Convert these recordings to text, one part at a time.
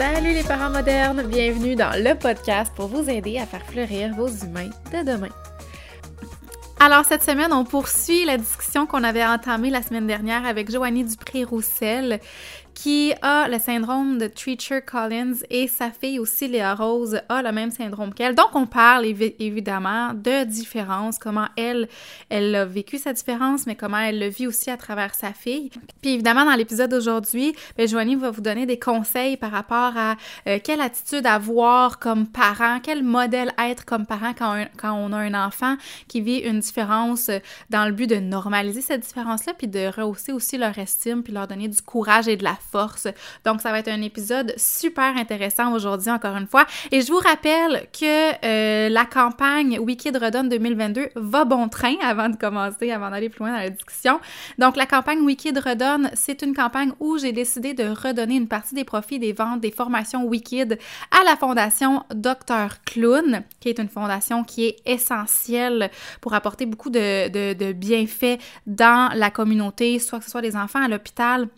Salut les parents modernes, bienvenue dans le podcast pour vous aider à faire fleurir vos humains de demain. Alors cette semaine, on poursuit la discussion qu'on avait entamée la semaine dernière avec Joanie Dupré-Roussel qui a le syndrome de Treacher-Collins et sa fille aussi, Léa Rose, a le même syndrome qu'elle. Donc, on parle évidemment de différence, comment elle, elle a vécu sa différence, mais comment elle le vit aussi à travers sa fille. Puis évidemment, dans l'épisode d'aujourd'hui, ben, Joanie va vous donner des conseils par rapport à euh, quelle attitude avoir comme parent, quel modèle être comme parent quand, quand on a un enfant qui vit une différence dans le but de normaliser cette différence-là, puis de rehausser aussi leur estime, puis leur donner du courage et de la force. Donc, ça va être un épisode super intéressant aujourd'hui, encore une fois. Et je vous rappelle que euh, la campagne Wikid Redonne 2022 va bon train avant de commencer, avant d'aller plus loin dans la discussion. Donc, la campagne Wikid Redonne, c'est une campagne où j'ai décidé de redonner une partie des profits des ventes des formations Wikid à la fondation Dr. Clown, qui est une fondation qui est essentielle pour apporter beaucoup de, de, de bienfaits dans la communauté, soit que ce soit des enfants à l'hôpital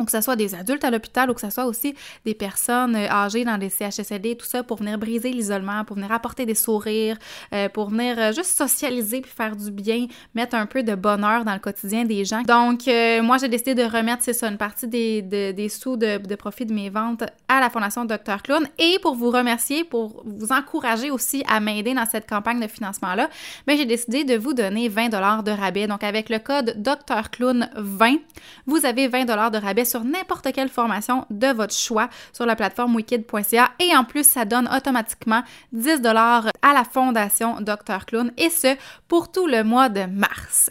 ou que ce soit des adultes à l'hôpital ou que ce soit aussi des personnes euh, âgées dans des CHSLD, tout ça, pour venir briser l'isolement, pour venir apporter des sourires, euh, pour venir euh, juste socialiser puis faire du bien, mettre un peu de bonheur dans le quotidien des gens. Donc, moi, j'ai décidé de remettre, c'est ça, une partie des, des sous de, de, profit de mes ventes à la Fondation Dr. Clown. Et pour vous remercier, pour vous encourager aussi à m'aider dans cette campagne de financement-là, mais ben, j'ai décidé de vous donner 20 de rabais. Donc, avec le code Dr. Clown 20, vous avez 20 de rabais sur n'importe quelle formation de votre choix sur la plateforme wikid.ca et en plus, ça donne automatiquement 10 dollars à la fondation Dr. Clown et ce pour tout le mois de mars.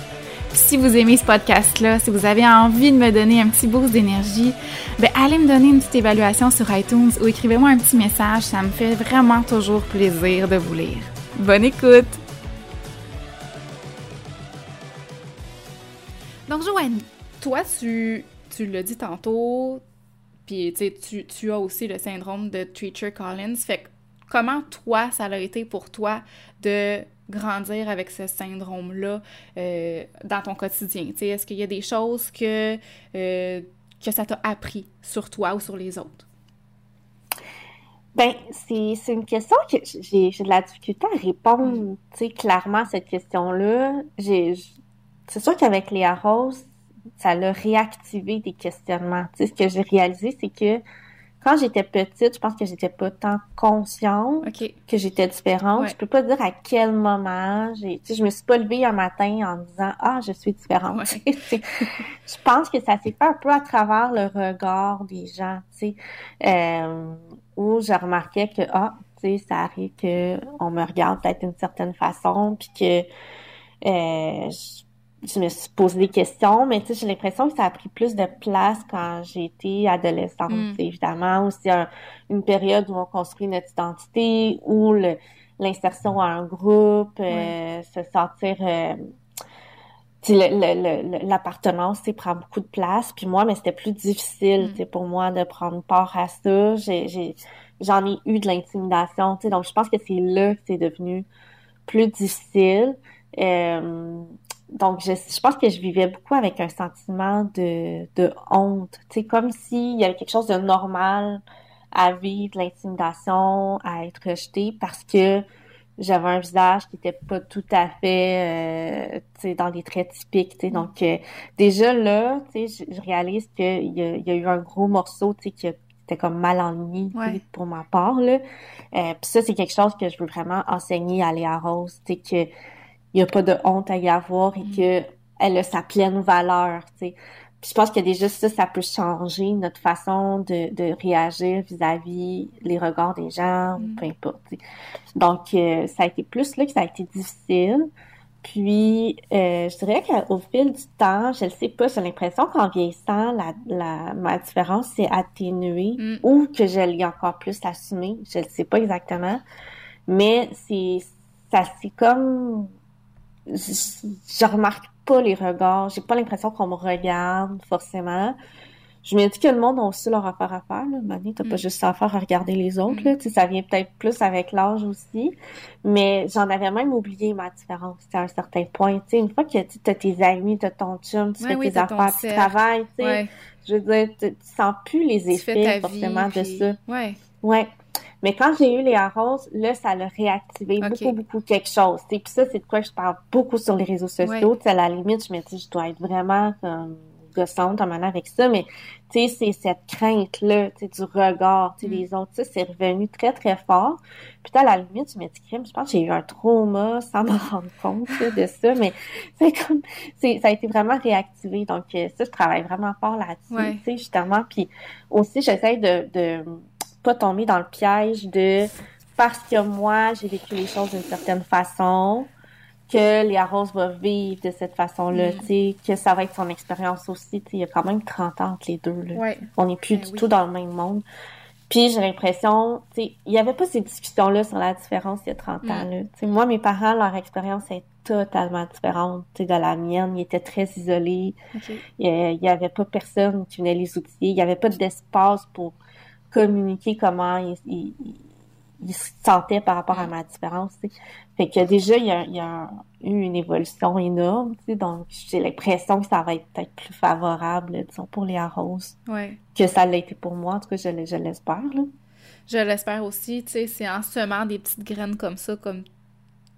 si vous aimez ce podcast-là, si vous avez envie de me donner un petit boost d'énergie, ben allez me donner une petite évaluation sur iTunes ou écrivez-moi un petit message. Ça me fait vraiment toujours plaisir de vous lire. Bonne écoute! Donc, Joanne, toi, tu, tu l'as dit tantôt, puis tu, tu as aussi le syndrome de Treacher-Collins. Fait comment, toi, ça a été pour toi de grandir avec ce syndrome-là euh, dans ton quotidien? Est-ce qu'il y a des choses que, euh, que ça t'a appris sur toi ou sur les autres? Ben, c'est une question que j'ai de la difficulté à répondre, tu clairement à cette question-là. C'est sûr qu'avec les Rose, ça l'a réactivé des questionnements. Tu sais, ce que j'ai réalisé, c'est que quand j'étais petite, je pense que j'étais pas tant consciente que j'étais différente. Je peux pas dire à quel moment. J'ai, je me suis pas levée un matin en disant ah je suis différente. je pense que ça s'est fait un peu à travers le regard des gens, tu sais, euh, où je remarquais que ah tu sais ça arrive que on me regarde peut-être d'une certaine façon puis que euh, je me suis posé des questions, mais tu sais, j'ai l'impression que ça a pris plus de place quand j'ai été adolescente. Mm. Évidemment, aussi une période où on construit notre identité, où l'insertion à un groupe, euh, se sentir euh, l'appartenance prend beaucoup de place puis moi mais c'était plus difficile mm. pour moi de prendre part à ça j'ai j'en ai, eu de l'intimidation donc je pense que c'est là que c'est devenu plus difficile euh, donc, je, je, pense que je vivais beaucoup avec un sentiment de, de honte. Tu sais, comme s'il y avait quelque chose de normal à vivre, l'intimidation, à être rejetée parce que j'avais un visage qui était pas tout à fait euh, tu sais, dans les traits typiques. Tu sais. Donc, euh, déjà là, tu sais, je, réalise qu'il y, a, il y a eu un gros morceau tu sais, qui était comme mal ennuyé pour ma part. Là. Euh, Puis ça, c'est quelque chose que je veux vraiment enseigner à Léa Rose. Sais, que n'y a pas de honte à y avoir et mm. que elle a sa pleine valeur, tu sais. Puis je pense que déjà ça, ça peut changer notre façon de, de réagir vis-à-vis les regards des gens, mm. peu importe. Donc, euh, ça a été plus là que ça a été difficile. Puis, euh, je dirais qu'au fil du temps, je ne sais pas, j'ai l'impression qu'en vieillissant, la, la, ma différence s'est atténuée mm. ou que je l'ai encore plus assumée. Je ne sais pas exactement. Mais c'est ça c'est comme je, remarque pas les regards. J'ai pas l'impression qu'on me regarde forcément. Je me dis que le monde a aussi leur affaire à faire. Là. Mani, t'as pas mm. juste affaire à regarder les autres. Là. Mm. ça vient peut-être plus avec l'âge aussi. Mais j'en avais même oublié ma différence à un certain point. sais une fois que tu as tes amis, tu as ton chum, tu fais tes affaires, tu travailles, ouais. je veux dire, tu, sens plus les effets forcément de ça. Ouais. Ouais. Mais quand j'ai eu les arroses, là, ça l'a réactivé beaucoup, beaucoup quelque chose. Puis ça, c'est de quoi je parle beaucoup sur les réseaux sociaux. À la limite, je me dis, je dois être vraiment comme gossante en manière avec ça, mais tu sais, c'est cette crainte-là, tu sais, du regard, tu sais, des mm. autres, ça, c'est revenu très, très fort. Puis à la limite, je me dis, je pense que j'ai eu un trauma sans me rendre compte de ça, mais c'est comme, ça a été vraiment réactivé. Donc, euh, ça, je travaille vraiment fort là-dessus, tu sais, justement. Puis aussi, j'essaie de, de pas tomber dans le piège de parce que moi, j'ai vécu les choses d'une certaine façon, que Léa Rose va vivre de cette façon-là, mm. tu sais, que ça va être son expérience aussi, tu sais, il y a quand même 30 ans entre les deux, là. On n'est plus ben du tout dans le même monde. Puis j'ai l'impression, tu sais, il n'y avait pas ces discussions-là sur la différence il y a 30 ans, mm. là. Tu sais, moi, mes parents, leur expérience est totalement différente, de la mienne. Ils étaient très isolés. Il n'y avait pas personne qui venait les outiller. Il n'y avait pas d'espace pour communiquer comment il, se sentait par rapport à ma différence. Fait que déjà, il y a, il y a eu une évolution énorme. Donc, j'ai l'impression que ça va être peut-être plus favorable, disons, pour les arroses que ça l'a été pour moi. En tout cas, je, je l'espère. Je l'espère aussi. Tu sais, c'est en semant des petites graines comme ça, comme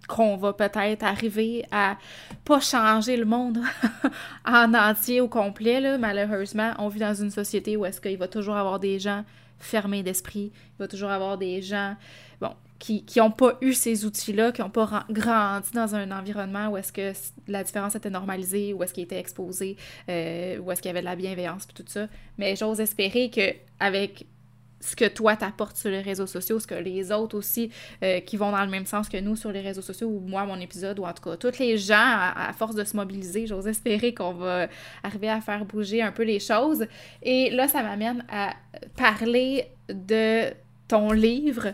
qu'on va peut-être arriver à pas changer le monde en entier au complet, là. malheureusement. On vit dans une société où est-ce qu'il va toujours avoir des gens fermé d'esprit. Il va toujours avoir des gens, bon, qui n'ont pas eu ces outils-là, qui n'ont pas grandi dans un environnement où est-ce que la différence était normalisée, où est-ce qu'il était exposé, euh, où est-ce qu'il y avait de la bienveillance, puis tout ça. Mais j'ose espérer que avec ce que toi t'apportes sur les réseaux sociaux, ce que les autres aussi euh, qui vont dans le même sens que nous sur les réseaux sociaux, ou moi, mon épisode, ou en tout cas, tous les gens, à, force de se mobiliser, j'ose espérer qu'on va arriver à faire bouger un peu les choses. Et là, ça m'amène à parler de ton livre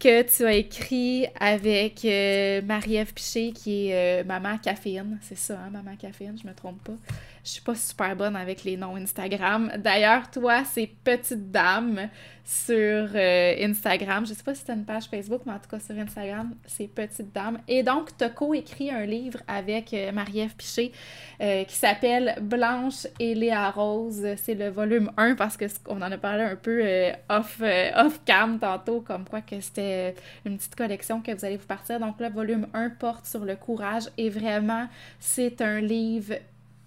que tu as écrit avec euh, Marie-Ève Piché, qui est euh, Maman Caféine. C'est ça, hein, Maman Caféine, je me trompe pas. Je suis pas super bonne avec les noms Instagram. D'ailleurs, toi, c'est Petite Dame sur euh, Instagram. Je sais pas si tu une page Facebook, mais en tout cas sur Instagram, c'est Petite Dame. Et donc, tu as co-écrit un livre avec euh, Marie-Ève Piché euh, qui s'appelle Blanche et Léa Rose. C'est le volume 1 parce qu'on en a parlé un peu off, off cam tantôt, comme quoi que c'était une petite collection que vous allez vous partir. Donc, le volume 1 porte sur le courage et vraiment, c'est un livre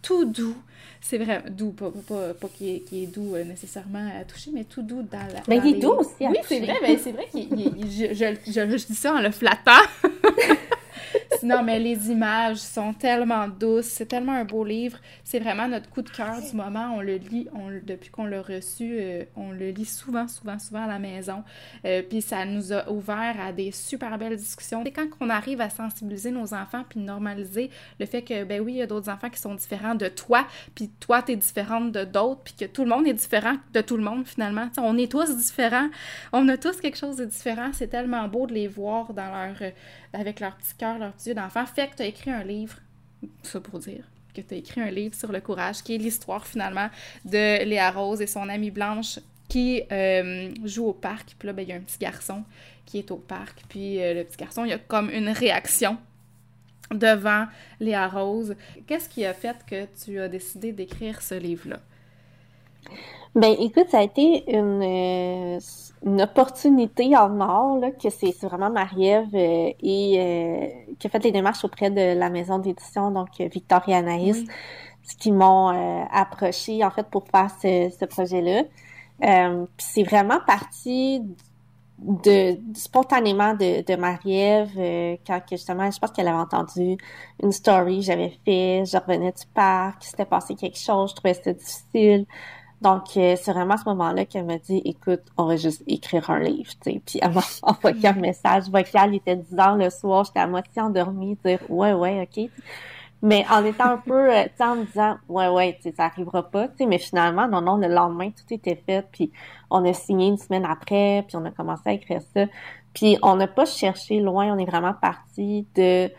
tout doux. C'est vrai, doux, pas, pas, pas qui, est, qui, est, doux euh, nécessairement à toucher, mais tout doux dans la. Mais il est doux aussi à Oui, c'est vrai, mais c'est vrai que je, je, je, je, dis ça en le flattant. non, mais les images sont tellement douces. C'est tellement un beau livre. C'est vraiment notre coup de cœur du moment. On le lit, on, depuis qu'on l'a reçu, euh, on le lit souvent, souvent, souvent à la maison. Euh, puis ça nous a ouvert à des super belles discussions. Et quand on arrive à sensibiliser nos enfants puis normaliser le fait que, ben oui, il y a d'autres enfants qui sont différents de toi, puis toi, tu es différente de d'autres, puis que tout le monde est différent de tout le monde finalement. on est tous différents. On a tous quelque chose de différent. C'est tellement beau de les voir dans leur, euh, avec leur petit cœur, leur petit d'enfant. Fait que tu as écrit un livre, ça pour dire que tu as écrit un livre sur le courage, qui est l'histoire finalement de Léa Rose et son amie Blanche qui euh, joue au parc. Puis là, ben, il y a un petit garçon qui est au parc. Puis euh, le petit garçon, il a comme une réaction devant Léa Rose. Qu'est-ce qui a fait que tu as décidé d'écrire ce livre-là? Ben, écoute, ça a été une, euh, une opportunité en or, là, que c'est vraiment Marie-Ève euh, et euh, qui a fait les démarches auprès de la maison d'édition, donc Victoria Anaïs, qui m'ont approché en fait pour faire ce, ce projet-là. puis c'est vraiment parti de, spontanément de, de Marie-Ève quand justement je pense qu'elle avait entendu une story que j'avais fait je revenais du parc s'était passé quelque chose je trouvais ça difficile donc, euh, c'est vraiment à ce moment-là qu'elle m'a dit, écoute, on va juste écrire un livre, tu sais. Puis elle m'a envoyé un message vocal, il était 10 heures le soir, j'étais à moitié endormie, dire, ouais, ouais, ok. Mais en étant un peu, euh, tu sais, en me disant, ouais, ouais, tu sais, ça arrivera pas, tu sais. Mais finalement, non, non, le lendemain, tout était fait, puis on a signé une semaine après, puis on a commencé à écrire ça. Puis on n'a pas cherché loin, on est vraiment parti de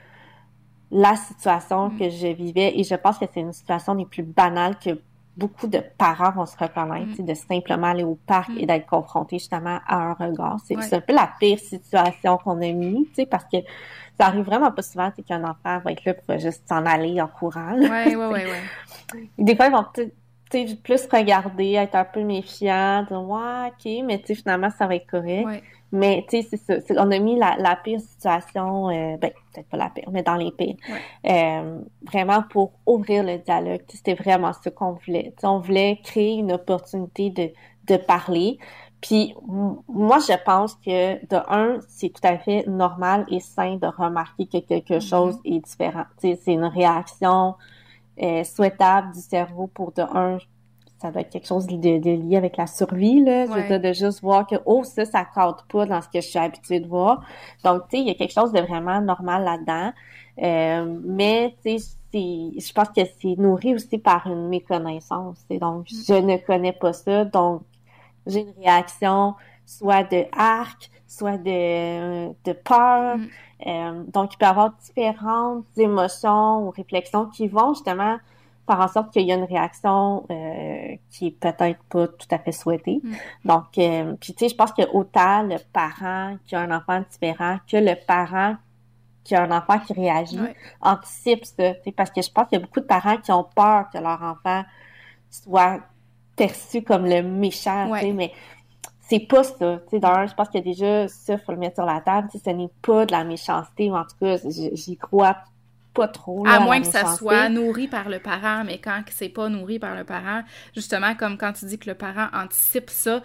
la situation mm. que je vivais, et je pense que c'est une situation des plus banales que beaucoup de parents vont se reconnaître, mm. de simplement aller au parc mm. et d'être confrontés justement à un regard. C'est un peu la pire situation qu'on a mis, parce que ça arrive vraiment pas souvent, qu'un enfant va être là pour juste s'en aller en courant. Oui, oui, oui, Des fois, ils vont peut-être plus regarder, être un peu méfiants, dire ouais, ok, mais tu finalement, ça va être correct. Mais tu sais, c'est ça. On a mis la, la pire situation, euh, ben, peut-être pas la pire, mais dans les pires. Euh, vraiment pour ouvrir le dialogue. C'était vraiment ce qu'on voulait. on voulait créer une opportunité de, de parler. Puis moi, je pense que de un, c'est tout à fait normal et sain de remarquer que quelque mm-hmm. chose est différent. C'est une réaction euh, souhaitable du cerveau pour de un ça doit être quelque chose de, de lié avec la survie, là. de juste voir que, oh, ça, ça cadre pas dans ce que je suis habituée de voir. Donc, tu sais, il y a quelque chose de vraiment normal là-dedans. Euh, mais, tu sais, je pense que c'est nourri aussi par une méconnaissance. Et donc, mm. je ne connais pas ça. Donc, j'ai une réaction soit de arc, soit de, de peur. Mm. Euh, donc, il peut y avoir différentes émotions ou réflexions qui vont justement faire en sorte qu'il y a une réaction euh, qui est peut-être pas tout à fait souhaitée. Mm. Donc, euh, puis tu sais, je pense que autant le parent qui a un enfant différent que le parent qui a un enfant qui réagit anticipe ça. Parce que je pense qu'il y a beaucoup de parents qui ont peur que leur enfant soit perçu comme le méchant, mais c'est pas ça. D'ailleurs, je pense que déjà, ça, faut le mettre sur la table. Ce n'est pas de la méchanceté, ou en tout cas, j'y crois pas trop. à moins que ça soit nourri par le parent, mais quand c'est pas nourri par le parent, justement, comme quand tu dis que le parent anticipe ça,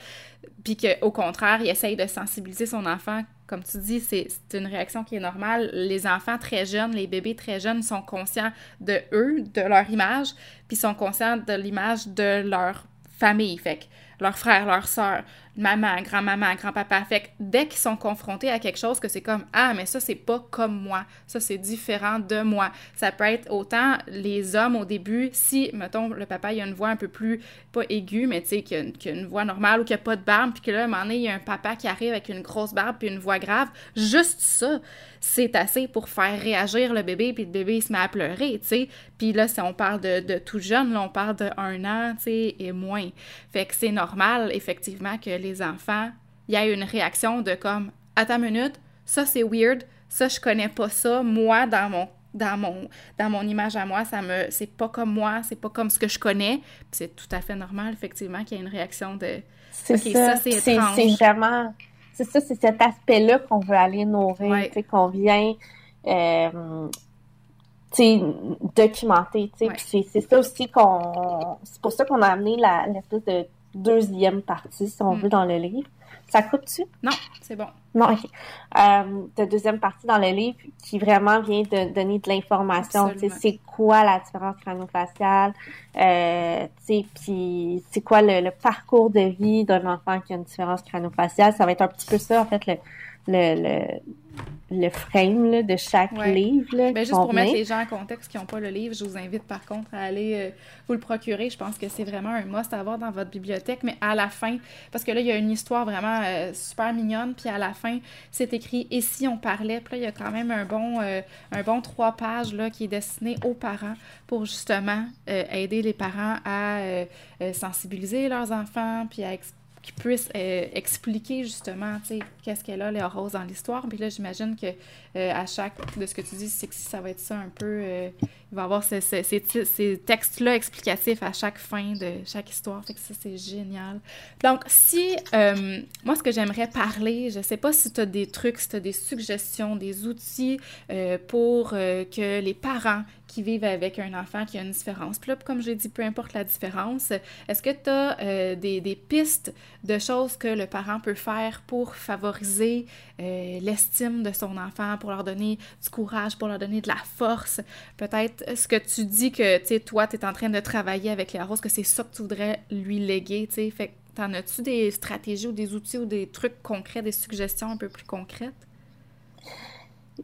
puis qu'au contraire, il essaye de sensibiliser son enfant, comme tu dis, c'est une réaction qui est normale. Les enfants très jeunes, les bébés très jeunes sont conscients de eux, de leur image, puis sont conscients de l'image de leur famille. Fait que leurs frères, leurs sœurs, maman, grand-maman, grand-papa. Fait que dès qu'ils sont confrontés à quelque chose que c'est comme Ah, mais ça, c'est pas comme moi. Ça, c'est différent de moi. Ça peut être autant les hommes au début, si, mettons, le papa, il a une voix un peu plus, pas aiguë, mais tu sais, qu'il a, une voix normale ou qu'il a pas de barbe, puis que là, à un moment donné, il y a un papa qui arrive avec une grosse barbe puis une voix grave. Juste ça, c'est assez pour faire réagir le bébé, puis le bébé, il se met à pleurer, tu sais. Puis là, si on parle de, de tout jeune, là, on parle de un an, tu sais, et moins. Fait que c'est normal, effectivement, que les enfants, il y a une réaction de comme, à ta minute, ça c'est weird, ça je connais pas ça, moi dans mon dans mon dans mon image à moi, ça me c'est pas comme moi, c'est pas comme ce que je connais. C'est tout à fait normal effectivement qu'il y ait une réaction de c'est ça, c'est C'est vraiment c'est ça, c'est cet aspect-là qu'on veut aller nourrir, sais qu'on vient euh, documenter, tu sais. c'est ça aussi qu'on c'est pour ça qu'on a amené l'espèce de deuxième partie, si on hmm. veut, dans le livre. Ça coupe-tu? Non, c'est bon. Non, OK. Euh, de deuxième partie dans le livre qui vraiment vient de donner de l'information. C'est quoi la différence crânio-faciale? Euh, puis c'est quoi le, parcours de vie d'un enfant qui a une différence crânio-faciale? Ça va être un petit peu ça, en fait, le, le, le frame là, de chaque livre. Là, ben, juste pour mettre les gens en contexte qui n'ont pas le livre, je vous invite par contre à aller euh, vous le procurer. Je pense que c'est vraiment un must à avoir dans votre bibliothèque. Mais à la fin, parce que là, il y a une histoire vraiment euh, super mignonne. Puis à la fin, c'est écrit Et si on parlait Puis là, il y a quand même un bon, euh, un bon trois pages là, qui est destiné aux parents pour justement aider les parents à sensibiliser leurs enfants puis à expliquer qui puisse euh, expliquer justement, tu sais, qu'est-ce qu'elle a, Léa Rose, dans l'histoire. Puis là, j'imagine que euh, à chaque, de ce que tu dis, c'est que ça va être ça un peu, euh, il va y avoir ces textes-là explicatifs à chaque fin de chaque histoire. Fait que ça, c'est génial. Donc, si, moi, ce que j'aimerais parler, je sais pas si tu as des trucs, si tu as des suggestions, des outils pour que les parents qui vivent avec un enfant qui a une différence. Puis là, comme j'ai dit, peu importe la différence, est-ce que tu as euh, des, des, pistes de choses que le parent peut faire pour favoriser euh, l'estime de son enfant, pour leur donner du courage, pour leur donner de la force? Peut-être ce que tu dis que, tu sais, toi, tu es en train de travailler avec les Rose, que c'est ça que tu voudrais lui léguer, tu sais? T'en as-tu des stratégies ou des outils ou des trucs concrets, des suggestions un peu plus concrètes?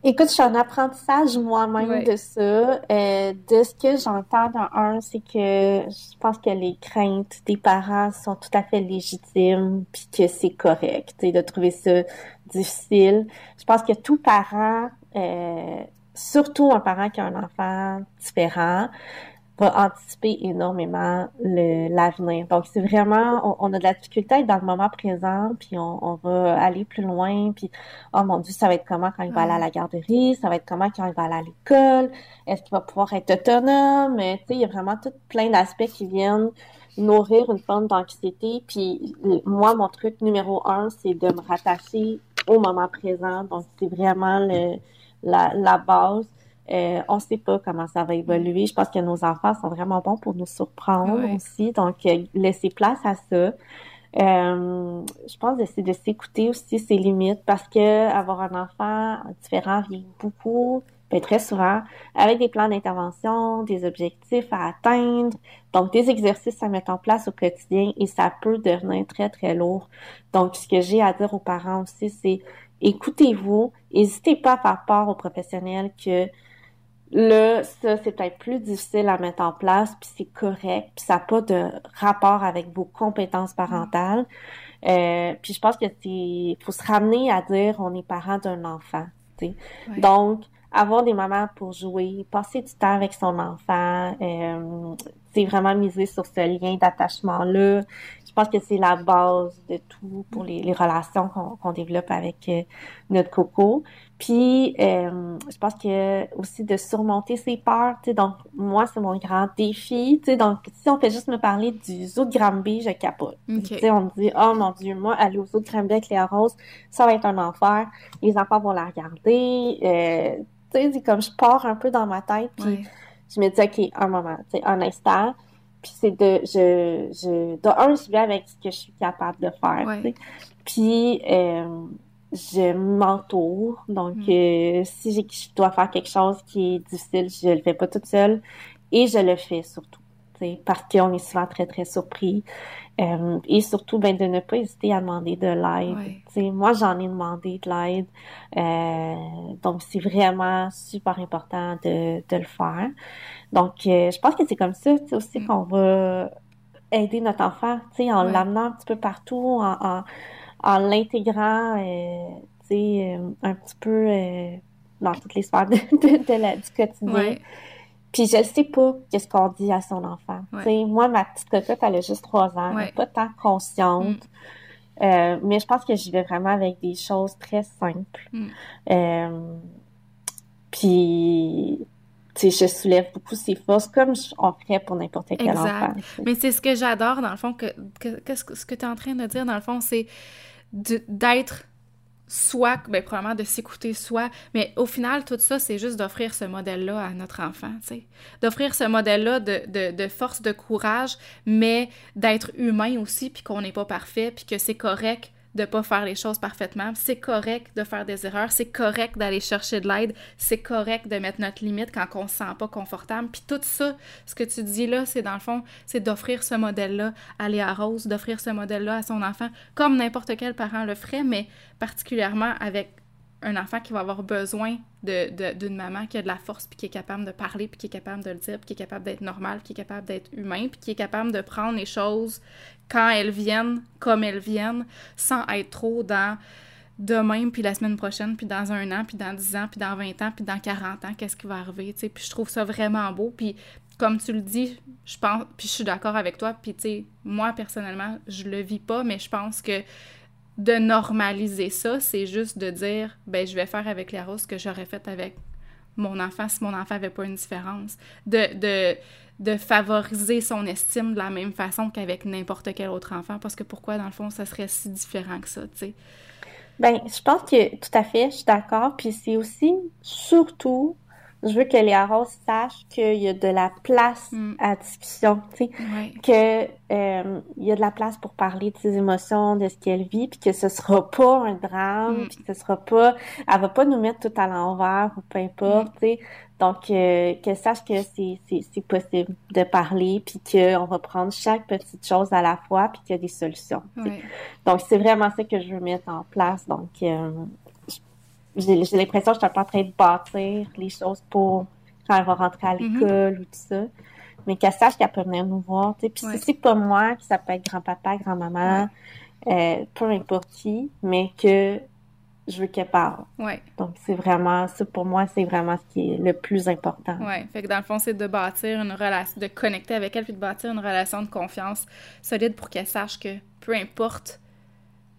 Écoute, je suis en apprentissage moi-même de ça. Euh, de ce que j'entends dans un, c'est que je pense que les craintes des parents sont tout à fait légitimes, puis que c'est correct de trouver ça difficile. Je pense que tout parent, euh, surtout un parent qui a un enfant différent, va anticiper énormément l'avenir. Donc, c'est vraiment, on, a de la difficulté à être dans le moment présent, puis on, on, va aller plus loin, puis oh mon Dieu, ça va être comment quand il va aller à la garderie, ça va être comment quand il va aller à l'école, est-ce qu'il va pouvoir être autonome, tu sais, il y a vraiment tout plein d'aspects qui viennent nourrir une forme d'anxiété. Puis moi, mon truc numéro un, c'est de me rattacher au moment présent. Donc, c'est vraiment le, la, la base. Euh, on ne sait pas comment ça va évoluer. Je pense que nos enfants sont vraiment bons pour nous surprendre aussi. Donc, euh, laisser place à ça. Euh, je pense d'essayer de s'écouter aussi ses limites parce que avoir un enfant différent vient beaucoup, ben, très souvent, avec des plans d'intervention, des objectifs à atteindre, donc des exercices à mettre en place au quotidien et ça peut devenir très, très lourd. Donc, ce que j'ai à dire aux parents aussi, c'est écoutez-vous, n'hésitez pas à faire part aux professionnels que Là, ça, c'est peut-être plus difficile à mettre en place, puis c'est correct, puis ça n'a pas de rapport avec vos compétences parentales. Euh, puis je pense que c'est faut se ramener à dire on est parent d'un enfant. sais. Donc, avoir des moments pour jouer, passer du temps avec son enfant, euh, c'est vraiment miser sur ce lien d'attachement-là. Je pense que c'est la base de tout pour les, relations qu'on développe avec euh, notre coco. Puis, euh, je pense que aussi de surmonter ses peurs, tu sais, donc moi, c'est mon grand défi, tu sais, donc si on fait juste me parler du zoo de Granby, je capote. Tu sais, on me dit, oh mon Dieu, moi, aller au zoo de Granby avec Léa Rose, ça va être un enfer, les enfants vont la regarder, euh, tu sais, c'est comme je pars un peu dans ma tête, puis je me dis, OK, un moment, tu sais, un instant, puis c'est de, je, je, de un, je vais avec ce que je suis capable de faire. Puis, euh, je m'entoure. Donc, mm. euh, si je dois faire quelque chose qui est difficile, je le fais pas toute seule et je le fais surtout. Parce qu'on est souvent très, très surpris. Euh, et surtout, ben, de ne pas hésiter à demander de l'aide. Moi, j'en ai demandé de l'aide. Euh, donc, c'est vraiment super important de, de le faire. Donc, je pense que c'est comme ça aussi mm. qu'on va aider notre enfant, en l'amenant un petit peu partout, en en l'intégrant, euh, tu sais, euh, un petit peu euh, dans toutes les sphères de, la, du quotidien. Puis je ne sais pas qu'est-ce qu'on dit à son enfant. sais, Moi, ma petite cocotte, elle a juste trois ans, elle n'est pas tant consciente. Mm. mais je pense que j'y vais vraiment avec des choses très simples. Mm. puis sais, je soulève beaucoup ses forces comme on ferait pour n'importe quel enfant. Mais c'est ce que j'adore, dans le fond, que, que, ce que tu es en train de dire, dans le fond, c'est d'être soi, ben, probablement de s'écouter soi, mais au final, tout ça, c'est juste d'offrir ce modèle-là à notre enfant, tu sais. D'offrir ce modèle-là de, de, de, force, de courage, mais d'être humain aussi, puis qu'on n'est pas parfait, puis que c'est correct de pas faire les choses parfaitement. C'est correct de faire des erreurs, c'est correct d'aller chercher de l'aide, c'est correct de mettre notre limite quand on se sent pas confortable. Puis tout ça, ce que tu dis là, c'est dans le fond, c'est d'offrir ce modèle-là à Léa Rose, d'offrir ce modèle-là à son enfant, comme n'importe quel parent le ferait, mais particulièrement avec un enfant qui va avoir besoin d'une maman qui a de la force, puis qui est capable de parler, puis qui est capable de le dire, puis qui est capable d'être normal, puis qui est capable d'être humain, puis qui est capable de prendre les choses quand elles viennent, comme elles viennent, sans être trop dans demain, puis la semaine prochaine, puis dans un an, puis dans 10 ans, puis dans 20 ans, puis dans 40 ans, qu'est-ce qui va arriver, tu sais. Puis je trouve ça vraiment beau. Puis comme tu le dis, je pense, puis je suis d'accord avec toi, puis tu sais, moi, personnellement, je le vis pas, mais je pense que de normaliser ça, c'est juste de dire, ben, je vais faire avec roses ce que j'aurais fait avec mon enfant si mon enfant avait pas une différence. De, de, de favoriser son estime de la même façon qu'avec n'importe quel autre enfant, parce que pourquoi, dans le fond, ça serait si différent que ça, tu sais? Ben, je pense que tout à fait, je suis d'accord. Puis c'est aussi, surtout, je veux que les Rose sachent qu'il y a de la place Mm. à discussion, tu sais, Ouais. que euh, il y a de la place pour parler de ses émotions, de ce qu'elle vit, puis que ce sera pas un drame, Mm. puis que ce sera pas, elle va pas nous mettre tout à l'envers ou peu importe, tu sais. Donc euh, qu'elle sache que c'est c'est c'est possible de parler, puis que on va prendre chaque petite chose à la fois, puis qu'il y a des solutions. Donc, c'est vraiment ça que je veux mettre en place. Donc, euh, j'ai l'impression que je suis un peu en train de bâtir les choses pour quand elle va rentrer à Mhm. l'école ou tout ça. Mais qu'elle sache qu'elle peut venir nous voir. tu sais. Puis Ouais. si c'est pas moi, ça peut être grand-papa, grand-maman, euh, peu importe qui, mais que je veux qu'elle parle. Ouais. Donc, c'est vraiment, ça pour moi, c'est vraiment ce qui est le plus important. Ouais, fait que dans le fond, c'est de bâtir une relation, de connecter avec elle, puis de bâtir une relation de confiance solide pour qu'elle sache que peu importe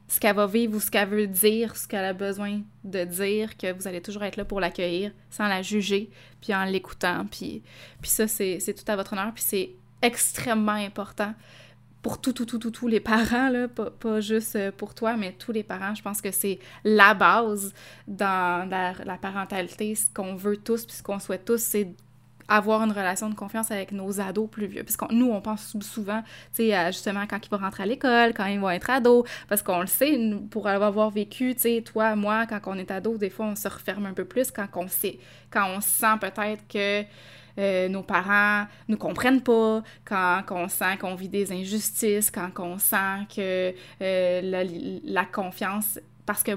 ce qu'elle va vivre ou ce qu'elle veut dire, ce qu'elle a besoin de dire, que vous allez toujours être là pour l'accueillir sans la juger, puis en l'écoutant, puis, puis ça, c'est tout à votre honneur, puis c'est extrêmement important pour tout, tout, tout, tout, tous les parents, là, pas, pas juste pour toi, mais tous les parents, je pense que c'est la base dans la, la parentalité, ce qu'on veut tous, puis ce qu'on souhaite tous, c'est avoir une relation de confiance avec nos ados plus vieux. Parce que nous, on pense sou- souvent, tu sais, justement quand ils vont rentrer à l'école, quand ils vont être ados, parce qu'on le sait, pour avoir vécu, tu sais, toi, moi, quand on est ado, des fois, on se referme un peu plus quand on sait, quand on sent peut-être que euh, nos parents nous comprennent pas, quand on sent qu'on vit des injustices, quand on sent que euh, la, la confiance parce que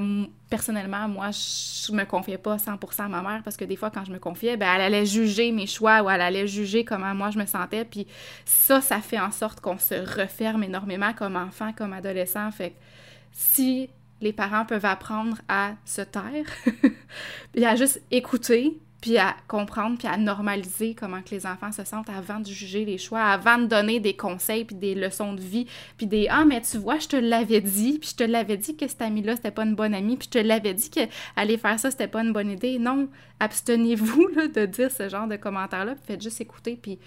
personnellement, moi, je me confiais pas 100% à ma mère parce que des fois, quand je me confiais, ben, elle allait juger mes choix ou elle allait juger comment moi je me sentais. Puis ça, ça fait en sorte qu'on se referme énormément comme enfant, comme adolescent. Fait que si les parents peuvent apprendre à se taire, puis à juste écouter, puis à comprendre, puis à normaliser comment que les enfants se sentent avant de juger les choix, avant de donner des conseils, puis des leçons de vie, puis des « Ah, mais tu vois, je te l'avais dit, puis je te l'avais dit que cette amie-là, c'était pas une bonne amie, puis je te l'avais dit qu'aller faire ça, c'était pas une bonne idée. » Non, abstenez-vous de dire ce genre de commentaires-là, puis faites juste écouter, puis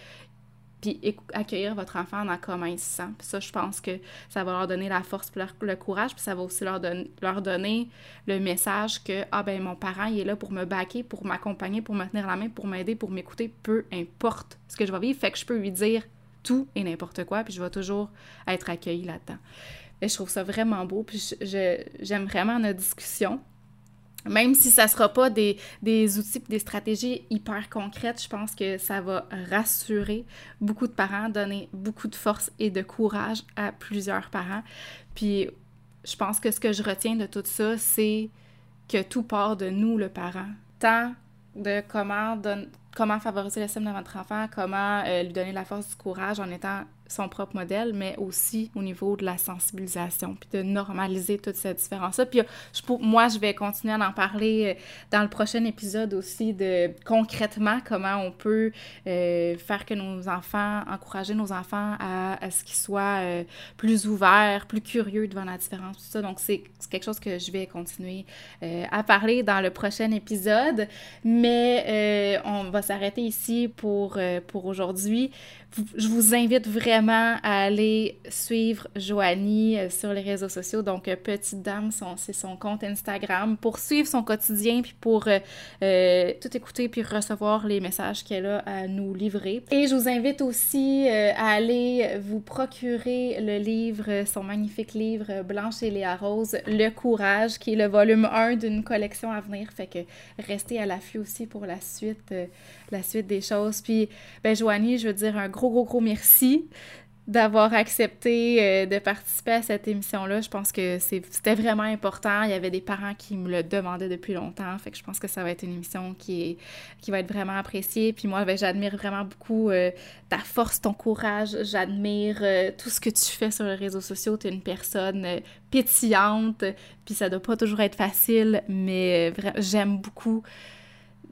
puis accueillir votre enfant dans comment il se sent. Puis ça, je pense que ça va leur donner la force le courage, puis ça va aussi leur, don- leur donner le message que, ah ben mon parent, il est là pour me baquer, pour m'accompagner, pour me tenir la main, pour m'aider, pour m'écouter, peu importe ce que je vais vivre, fait que je peux lui dire tout et n'importe quoi, puis je vais toujours être accueillie là-dedans. Et je trouve ça vraiment beau, puis j'aime vraiment notre discussion. Même si ça sera pas des, des outils des stratégies hyper concrètes, je pense que ça va rassurer beaucoup de parents, donner beaucoup de force et de courage à plusieurs parents. Puis je pense que ce que je retiens de tout ça, c'est que tout part de nous, le parent. Tant de comment, comment favoriser l'estime de votre enfant, comment euh, lui donner la force du courage en étant son propre modèle, mais aussi au niveau de la sensibilisation, puis de normaliser toute cette différence-là. Puis pour, moi, je vais continuer à en parler euh, dans le prochain épisode aussi de concrètement comment on peut euh, faire que nos enfants, encourager nos enfants à, ce qu'ils soient euh, plus ouverts, plus curieux devant la différence, tout ça. Donc, c'est quelque chose que je vais continuer euh, à parler dans le prochain épisode. Mais euh, on va s'arrêter ici pour, euh, pour aujourd'hui. Je vous invite vraiment à aller suivre Joanie euh, sur les réseaux sociaux. Donc, euh, Petite Dame, c'est son compte Instagram pour suivre son quotidien puis pour euh, tout écouter puis recevoir les messages qu'elle a à nous livrer. Et je vous invite aussi à aller vous procurer le livre, son magnifique livre Blanche et Léa Rose, Le Courage, qui est le volume 1 d'une collection à venir. Fait que restez à l'affût aussi pour la suite, la suite des choses. Puis, ben, Joanie, je veux dire un gros, gros, gros merci d'avoir accepté euh, de participer à cette émission-là. Je pense que c'était vraiment important. Il y avait des parents qui me le demandaient depuis longtemps. Fait que je pense que ça va être une émission qui, est, qui va être vraiment appréciée. Puis moi, ben, j'admire vraiment beaucoup euh, ta force, ton courage. J'admire euh, tout ce que tu fais sur les réseaux sociaux. Tu es une personne pétillante. Puis ça doit pas toujours être facile, mais j'aime beaucoup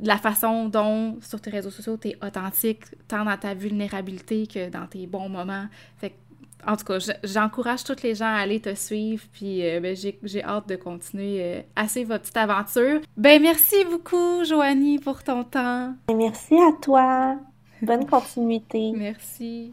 la façon dont sur tes réseaux sociaux, tu es authentique, tant dans ta vulnérabilité que dans tes bons moments. Fait en tout cas, j'encourage toutes les gens à aller te suivre, puis euh, ben, j'ai hâte de continuer euh, à suivre votre petite aventure. Ben merci beaucoup, Joanie, pour ton temps. Merci à toi. Bonne continuité. Merci.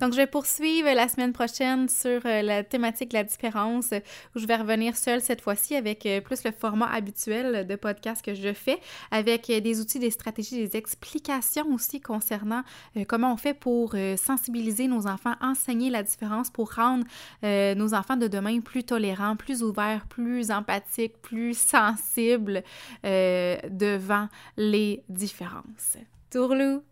Donc, je vais poursuivre la semaine prochaine sur euh, la thématique de la différence, où je vais revenir seule cette fois-ci avec euh, plus le format habituel de podcast que je fais, avec euh, des outils, des stratégies, des explications aussi concernant comment on fait pour sensibiliser nos enfants, enseigner la différence pour rendre nos enfants de demain plus tolérants, plus ouverts, plus empathiques, plus sensibles devant les différences. Tourlou!